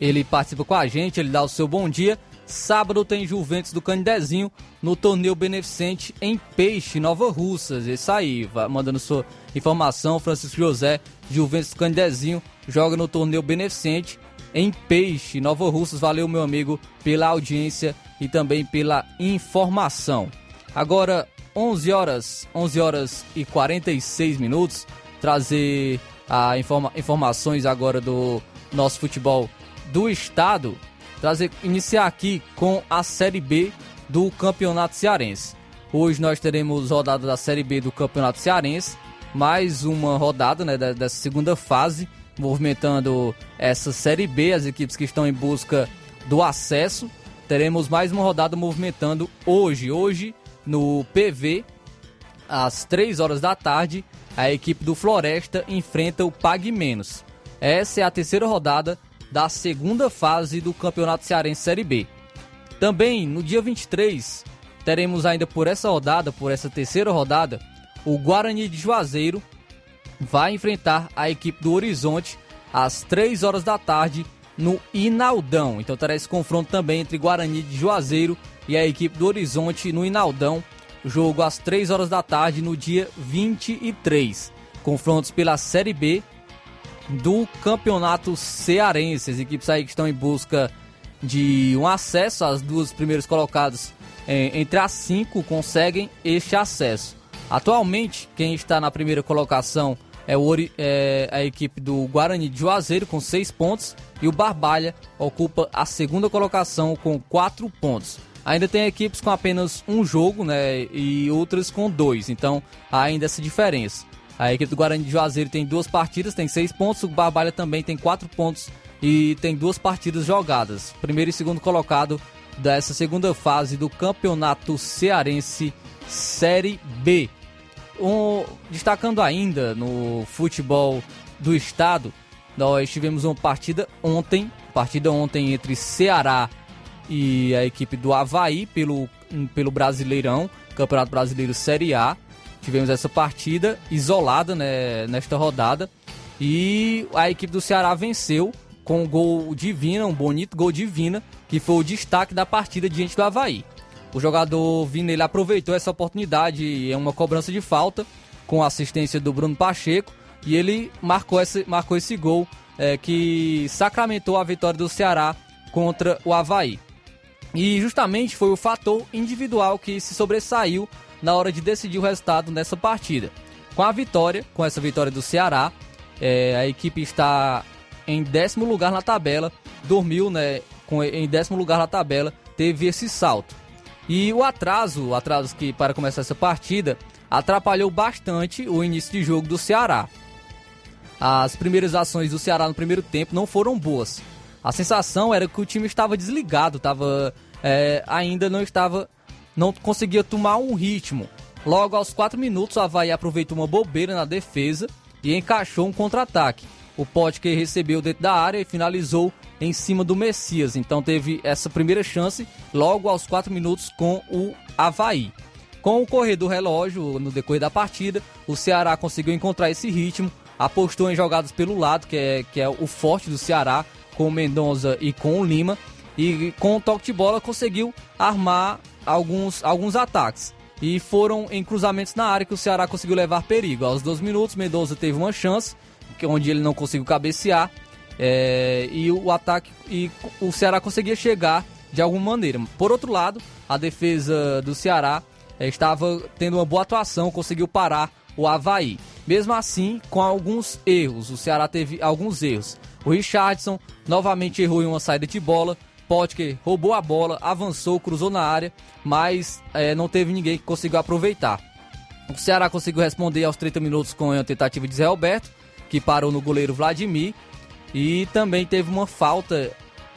ele participa com a gente, ele dá o seu bom dia. Sábado tem Juventus do Canidezinho no torneio beneficente em Peixe, Nova Russas. Isso aí, mandando sua informação. Francisco José, Juventus do Canidezinho, joga no torneio beneficente em Peixe, Nova Russas. Valeu, meu amigo, pela audiência e também pela informação. Agora, 11 horas, 11 horas e 46 minutos. Trazer a informa informações agora do nosso futebol do estado trazer, iniciar aqui com a Série B do Campeonato Cearense. Hoje nós teremos rodada da Série B do Campeonato Cearense, mais uma rodada né, dessa segunda fase, movimentando essa Série B, as equipes que estão em busca do acesso. Teremos mais uma rodada movimentando hoje. Hoje, no PV, às 3 horas da tarde, a equipe do Floresta enfrenta o Pague Menos. Essa é a terceira rodada da segunda fase do Campeonato Cearense Série B. Também no dia 23, teremos ainda por essa rodada, por essa terceira rodada, o Guarani de Juazeiro vai enfrentar a equipe do Horizonte às 3 horas da tarde no Inaldão. Então terá esse confronto também entre Guarani de Juazeiro e a equipe do Horizonte no Inaldão. Jogo às 3 horas da tarde no dia 23. Confrontos pela Série B do Campeonato Cearense. As equipes aí que estão em busca de um acesso, as duas primeiras colocadas é, entre as cinco conseguem este acesso. Atualmente, quem está na primeira colocação é, o, é, a equipe do Guarani de Juazeiro com seis pontos e o Barbalha ocupa a segunda colocação com quatro pontos. Ainda tem equipes com apenas um jogo né, e outras com dois, então há ainda essa diferença. A equipe do Guarani de Juazeiro tem duas partidas, tem seis pontos. O Barbalha também tem quatro pontos e tem duas partidas jogadas. Primeiro e segundo colocado dessa segunda fase do Campeonato Cearense Série B. Um, destacando ainda no futebol do estado, nós tivemos uma partida ontem, partida ontem entre Ceará e a equipe do Havaí pelo, pelo Brasileirão, Campeonato Brasileiro Série A. Tivemos essa partida isolada né, nesta rodada e a equipe do Ceará venceu com um gol divina, um bonito gol divina, que foi o destaque da partida diante do Havaí. O jogador Vina ele aproveitou essa oportunidade em uma cobrança de falta com a assistência do Bruno Pacheco e ele marcou esse, marcou esse gol é, que sacramentou a vitória do Ceará contra o Havaí. E justamente foi o fator individual que se sobressaiu na hora de decidir o resultado nessa partida. Com a vitória, com essa vitória do Ceará, é, a equipe está em décimo lugar na tabela, dormiu né, com, em décimo lugar na tabela, teve esse salto. E o atraso, o atraso que para começar essa partida, atrapalhou bastante o início de jogo do Ceará. As primeiras ações do Ceará no primeiro tempo não foram boas. A sensação era que o time estava desligado, estava, é, ainda não estava não conseguia tomar um ritmo. Logo aos 4 minutos, o Havaí aproveitou uma bobeira na defesa e encaixou um contra-ataque. O Potker recebeu dentro da área e finalizou em cima do Messias. Então teve essa primeira chance logo aos 4 minutos com o Havaí. Com o correr do relógio, no decorrer da partida, o Ceará conseguiu encontrar esse ritmo, apostou em jogadas pelo lado, que é, que é o forte do Ceará, com o Mendonça e com o Lima, e com o toque de bola conseguiu armar alguns, alguns ataques. E foram em cruzamentos na área que o Ceará conseguiu levar perigo. Aos dois minutos, Mendonça teve uma chance, onde ele não conseguiu cabecear, é, e o ataque e o Ceará conseguia chegar de alguma maneira. Por outro lado, a defesa do Ceará é, estava tendo uma boa atuação, conseguiu parar o Havaí. Mesmo assim, com alguns erros, o Ceará teve alguns erros. O Richardson novamente errou em uma saída de bola. Potker roubou a bola, avançou, cruzou na área, mas é, não teve ninguém que conseguiu aproveitar. O Ceará conseguiu responder aos 30 minutos com a tentativa de Zé Alberto, que parou no goleiro Vladimir. E também teve uma falta,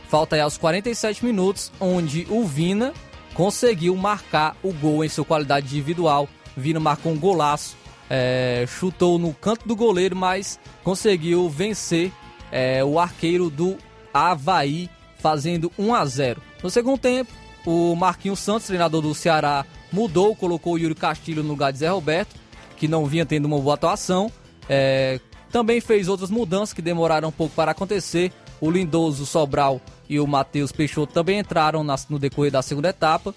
falta aí aos 47 minutos, onde o Vina conseguiu marcar o gol em sua qualidade individual. Vina marcou um golaço, é, chutou no canto do goleiro, mas conseguiu vencer é, o arqueiro do Havaí, fazendo 1 a 0. No segundo tempo, o Marquinhos Santos, treinador do Ceará, mudou, colocou o Yuri Castilho no lugar de Zé Roberto, que não vinha tendo uma boa atuação. É, também fez outras mudanças que demoraram um pouco para acontecer. O Lindoso, Sobral e o Matheus Peixoto também entraram no decorrer da segunda etapa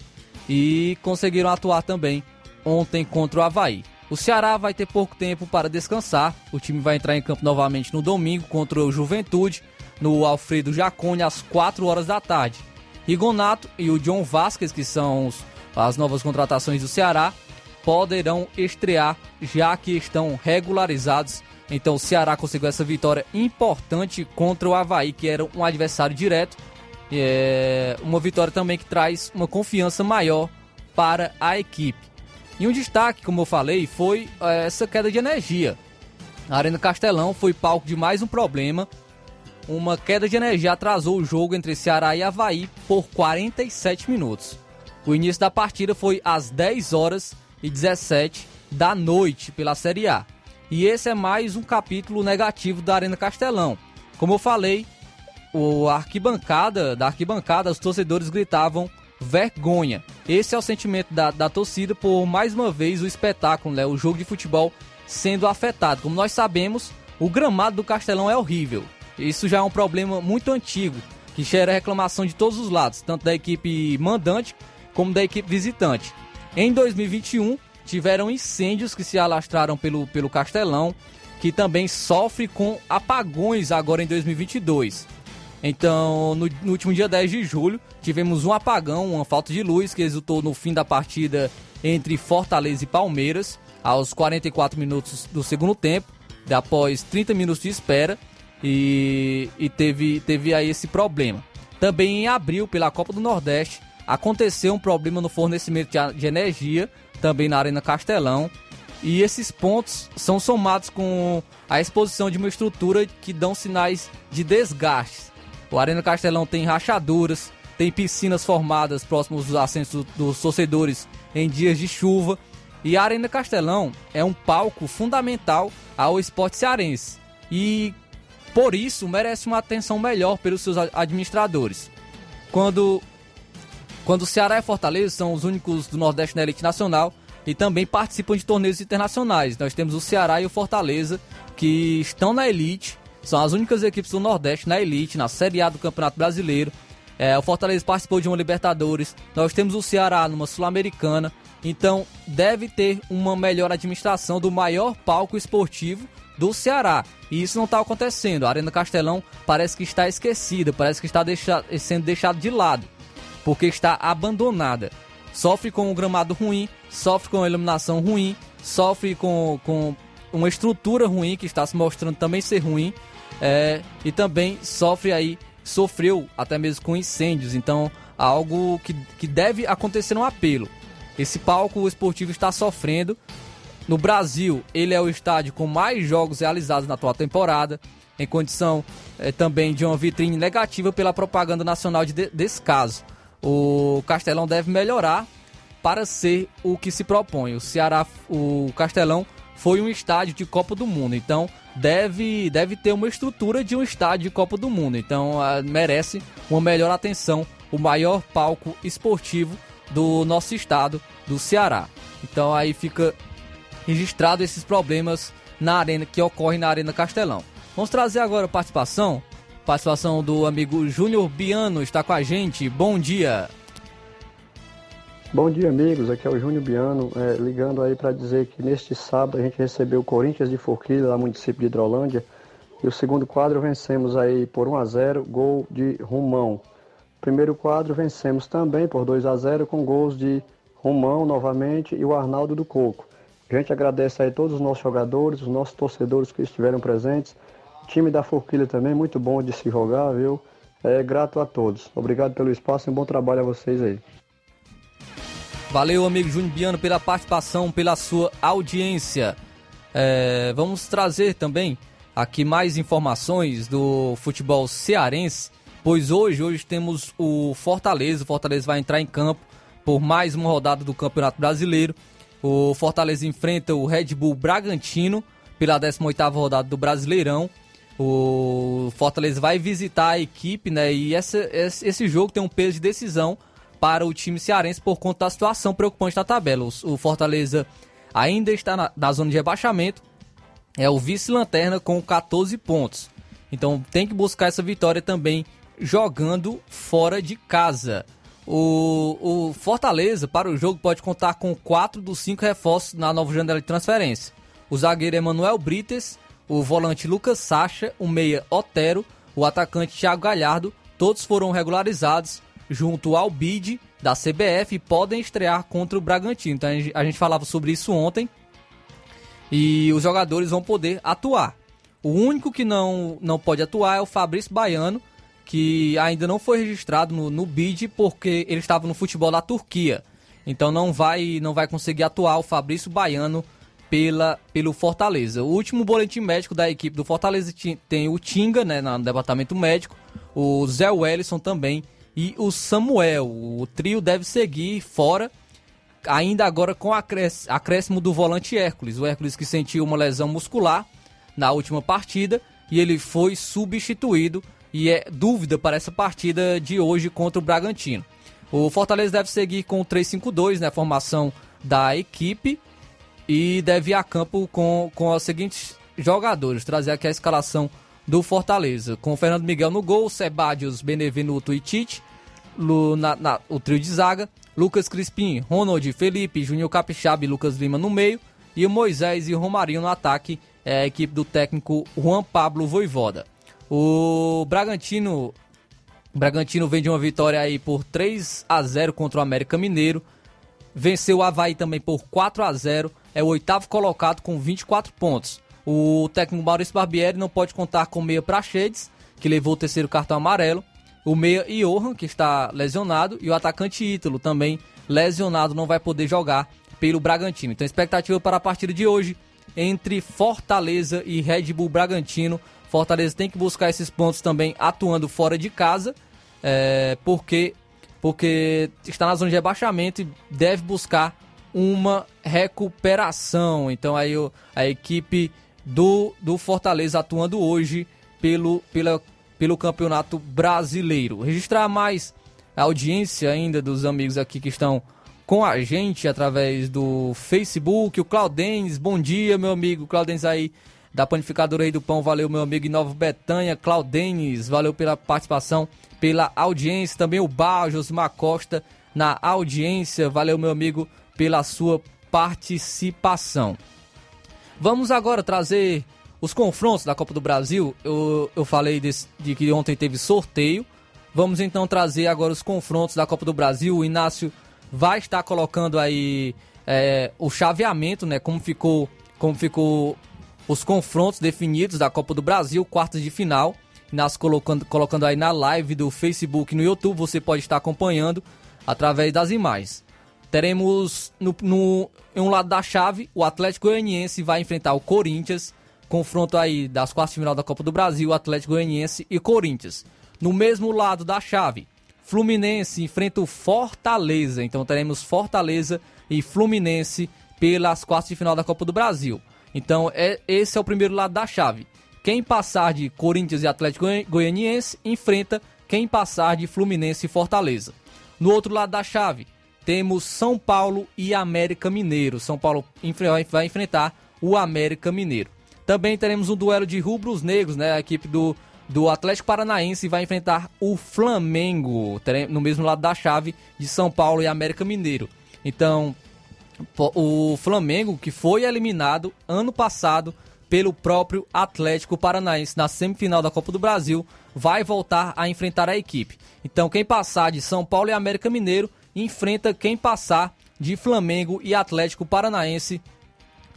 e conseguiram atuar também ontem contra o Havaí. O Ceará vai ter pouco tempo para descansar. O time vai entrar em campo novamente no domingo contra o Juventude, no Alfredo Jacone, às 4 horas da tarde. Rigonato e o John Vasquez, que são os, as novas contratações do Ceará, poderão estrear já que estão regularizados então o Ceará conseguiu essa vitória importante contra o Havaí, que era um adversário direto. É uma vitória também que traz uma confiança maior para a equipe. E um destaque, como eu falei, foi é, essa queda de energia. A Arena Castelão foi palco de mais um problema. Uma queda de energia atrasou o jogo entre Ceará e Havaí por 47 minutos. O início da partida foi às 10 horas e 17 da noite pela Série A. E esse é mais um capítulo negativo da Arena Castelão. Como eu falei, o arquibancada, da arquibancada, os torcedores gritavam vergonha. Esse é o sentimento da, da torcida por mais uma vez o espetáculo, né, o jogo de futebol sendo afetado. Como nós sabemos, o gramado do Castelão é horrível. Isso já é um problema muito antigo, que gera reclamação de todos os lados, tanto da equipe mandante como da equipe visitante. Em 2021, tiveram incêndios que se alastraram pelo, pelo Castelão, que também sofre com apagões agora em 2022. Então, no, no, último dia 10 de julho, tivemos um apagão, uma falta de luz que resultou no fim da partida entre Fortaleza e Palmeiras, aos 44 minutos do segundo tempo, após 30 minutos de espera, e, e teve, teve aí esse problema. Também em abril, pela Copa do Nordeste, aconteceu um problema no fornecimento de, de energia também na Arena Castelão. E esses pontos são somados com a exposição de uma estrutura que dão sinais de desgaste. O Arena Castelão tem rachaduras, tem piscinas formadas próximos dos assentos dos torcedores em dias de chuva. E a Arena Castelão é um palco fundamental ao esporte cearense. E por isso merece uma atenção melhor pelos seus administradores. Quando quando o Ceará e Fortaleza são os únicos do Nordeste na elite nacional e também participam de torneios internacionais. Nós temos o Ceará e o Fortaleza que estão na elite, são as únicas equipes do Nordeste na elite, na Série A do Campeonato Brasileiro. É, o Fortaleza participou de uma Libertadores, nós temos o Ceará numa Sul-Americana, então deve ter uma melhor administração do maior palco esportivo do Ceará. E isso não está acontecendo. A Arena Castelão parece que está esquecida, parece que está deixa sendo deixado de lado porque está abandonada. Sofre com um gramado ruim, sofre com a iluminação ruim, sofre com, com uma estrutura ruim que está se mostrando também ser ruim é, e também sofre aí, sofreu até mesmo com incêndios. Então, algo que, que deve acontecer no apelo. Esse palco esportivo está sofrendo. No Brasil, ele é o estádio com mais jogos realizados na atual temporada, em condição é, também de uma vitrine negativa pela propaganda nacional de descaso o Castelão deve melhorar para ser o que se propõe. O Ceará, o Castelão foi um estádio de Copa do Mundo, então deve, deve ter uma estrutura de um estádio de Copa do Mundo. Então uh, merece uma melhor atenção, o maior palco esportivo do nosso estado, do Ceará. Então aí fica registrado esses problemas na arena que ocorrem na Arena Castelão. Vamos trazer agora a participação, participação do amigo Júnior Biano está com a gente. Bom dia. Bom dia, amigos. Aqui é o Júnior Biano, é, ligando aí para dizer que neste sábado a gente recebeu o Corinthians de Forquilha, lá no município de Hidrolândia, e o segundo quadro vencemos aí por 1 a 0, gol de Rumão. Primeiro quadro vencemos também por 2 a 0 com gols de Rumão novamente e o Arnaldo do Coco. A gente agradece aí todos os nossos jogadores, os nossos torcedores que estiveram presentes. O time da Forquilha também, muito bom de se jogar, viu? É grato a todos. Obrigado pelo espaço e um bom trabalho a vocês aí. Valeu, amigo Júnior Biano, pela participação, pela sua audiência. É, vamos trazer também aqui mais informações do futebol cearense, pois hoje, hoje temos o Fortaleza. O Fortaleza vai entrar em campo por mais uma rodada do Campeonato Brasileiro. O Fortaleza enfrenta o Red Bull Bragantino pela 18ª rodada do Brasileirão. O Fortaleza vai visitar a equipe, né? E essa, esse jogo tem um peso de decisão para o time cearense por conta da situação preocupante da tabela. O, Fortaleza ainda está na, na zona de rebaixamento, é o vice-lanterna com 14 pontos. Então tem que buscar essa vitória também jogando fora de casa. O, o, Fortaleza, para o jogo, pode contar com 4 dos 5 reforços na nova janela de transferência. O zagueiro Emanuel Brites, o volante Lucas Sacha, o meia Otero, o atacante Thiago Galhardo, todos foram regularizados junto ao BID da CBF podem estrear contra o Bragantino. Então a gente falava sobre isso ontem e os jogadores vão poder atuar. O único que não, não pode atuar é o Fabrício Baiano, que ainda não foi registrado no, no BID porque ele estava no futebol da Turquia. Então não vai não vai conseguir atuar o Fabrício Baiano pela, pelo Fortaleza. O último boletim médico da equipe do Fortaleza tem o Tinga, né, no departamento médico, o Zé Wellison também e o Samuel. O trio deve seguir fora, ainda agora com acréscimo do volante Hércules. O Hércules que sentiu uma lesão muscular na última partida e ele foi substituído e é dúvida para essa partida de hoje contra o Bragantino. O Fortaleza deve seguir com o 3-5-2, né, formação da equipe, e deve ir a campo com, com os seguintes jogadores. Trazer aqui a escalação do Fortaleza, com Fernando Miguel no gol, Sebadios, Benevenuto e Tite, Lu, na, na, o trio de zaga, Lucas Crispim, Ronald, Felipe, Júnior Capixaba e Lucas Lima no meio, e o Moisés e o Romarinho no ataque, é a equipe do técnico Juan Pablo Voivoda. O Bragantino, Bragantino vem de uma vitória aí por 3 a 0 contra o América Mineiro, venceu o Havaí também por 4 a 0 é o oitavo colocado com 24 pontos. O técnico Maurício Barbieri não pode contar com o meia Prachedes, que levou o terceiro cartão amarelo. O meia Johan, que está lesionado. E o atacante Ítalo, também lesionado, não vai poder jogar pelo Bragantino. Então, expectativa para a partida de hoje entre Fortaleza e Red Bull Bragantino. Fortaleza tem que buscar esses pontos também atuando fora de casa, é, porque, porque está na zona de rebaixamento e deve buscar uma recuperação. Então aí a equipe do, do Fortaleza atuando hoje pelo, pela, pelo Campeonato Brasileiro. Registrar mais a audiência ainda dos amigos aqui que estão com a gente através do Facebook. O Claudens, bom dia, meu amigo. Claudens aí da Panificadora aí do Pão, valeu, meu amigo Nova Betânia. Claudens, valeu pela participação, pela audiência. Também o Bar, Josmar Costa na audiência, valeu, meu amigo, pela sua participação. Vamos agora trazer os confrontos da Copa do Brasil. Eu, eu falei de que ontem teve sorteio. Vamos então trazer agora os confrontos da Copa do Brasil. O Inácio vai estar colocando aí é, o chaveamento, né? Como ficou, como ficou os confrontos definidos da Copa do Brasil, quartas de final. Inácio colocando, colocando aí na live do Facebook e no YouTube. Você pode estar acompanhando através das imagens. Teremos no, no, em um lado da chave, o Atlético Goianiense vai enfrentar o Corinthians. Confronto aí das quartas de final da Copa do Brasil, Atlético Goianiense e Corinthians. No mesmo lado da chave, Fluminense enfrenta o Fortaleza. Então teremos Fortaleza e Fluminense pelas quartas de final da Copa do Brasil. Então é, esse é o primeiro lado da chave. Quem passar de Corinthians e Atlético Goianiense enfrenta quem passar de Fluminense e Fortaleza. No outro lado da chave, temos São Paulo e América Mineiro. São Paulo vai enfrentar o América Mineiro. Também teremos um duelo de rubros negros, né? A equipe do, do Atlético Paranaense vai enfrentar o Flamengo, no mesmo lado da chave de São Paulo e América Mineiro. Então, o Flamengo, que foi eliminado ano passado pelo próprio Atlético Paranaense na semifinal da Copa do Brasil, vai voltar a enfrentar a equipe. Então, quem passar de São Paulo e América Mineiro enfrenta quem passar de Flamengo e Atlético Paranaense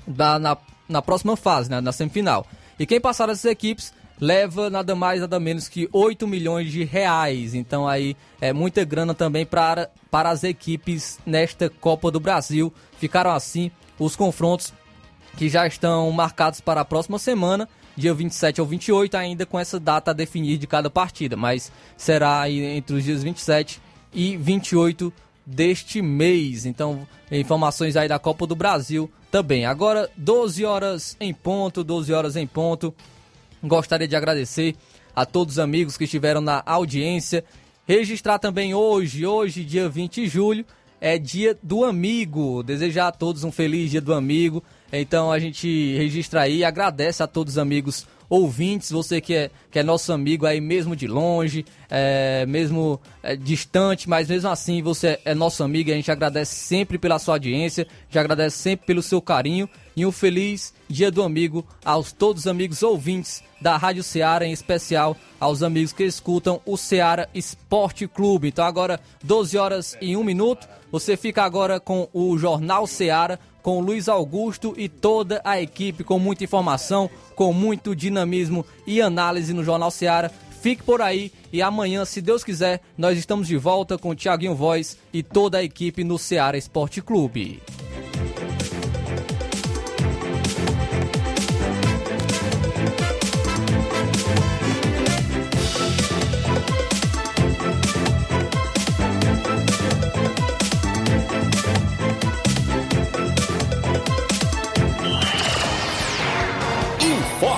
na, na, próxima fase, né, na semifinal. E quem passar dessas equipes leva nada mais, nada menos que 8 milhões de reais. Então aí é muita grana também para, para as equipes nesta Copa do Brasil. Ficaram assim os confrontos que já estão marcados para a próxima semana, dia 27 ou 28, ainda com essa data a definir de cada partida, mas será aí entre os dias 27 e 28 deste mês. Então, informações aí da Copa do Brasil também. Agora, 12 horas em ponto, 12 horas em ponto. Gostaria de agradecer a todos os amigos que estiveram na audiência. Registrar também hoje, hoje, dia 20 de julho, é dia do amigo. Desejar a todos um feliz dia do amigo. Então a gente registra aí, agradece a todos os amigos ouvintes, você que é, que é nosso amigo aí mesmo de longe, é, mesmo é, distante, mas mesmo assim você é nosso amigo e a gente agradece sempre pela sua audiência, já agradece sempre pelo seu carinho e um feliz dia do amigo aos todos os amigos ouvintes da Rádio Ceará, em especial aos amigos que escutam o Ceará Esporte Clube. Então agora 12 horas e 1 minuto, você fica agora com o Jornal Ceará, com Luiz Augusto e toda a equipe com muita informação, com muito dinamismo e análise no Jornal Seara. Fique por aí e amanhã, se Deus quiser, nós estamos de volta com o Tiaguinho Voz e toda a equipe no Ceará Esporte Clube.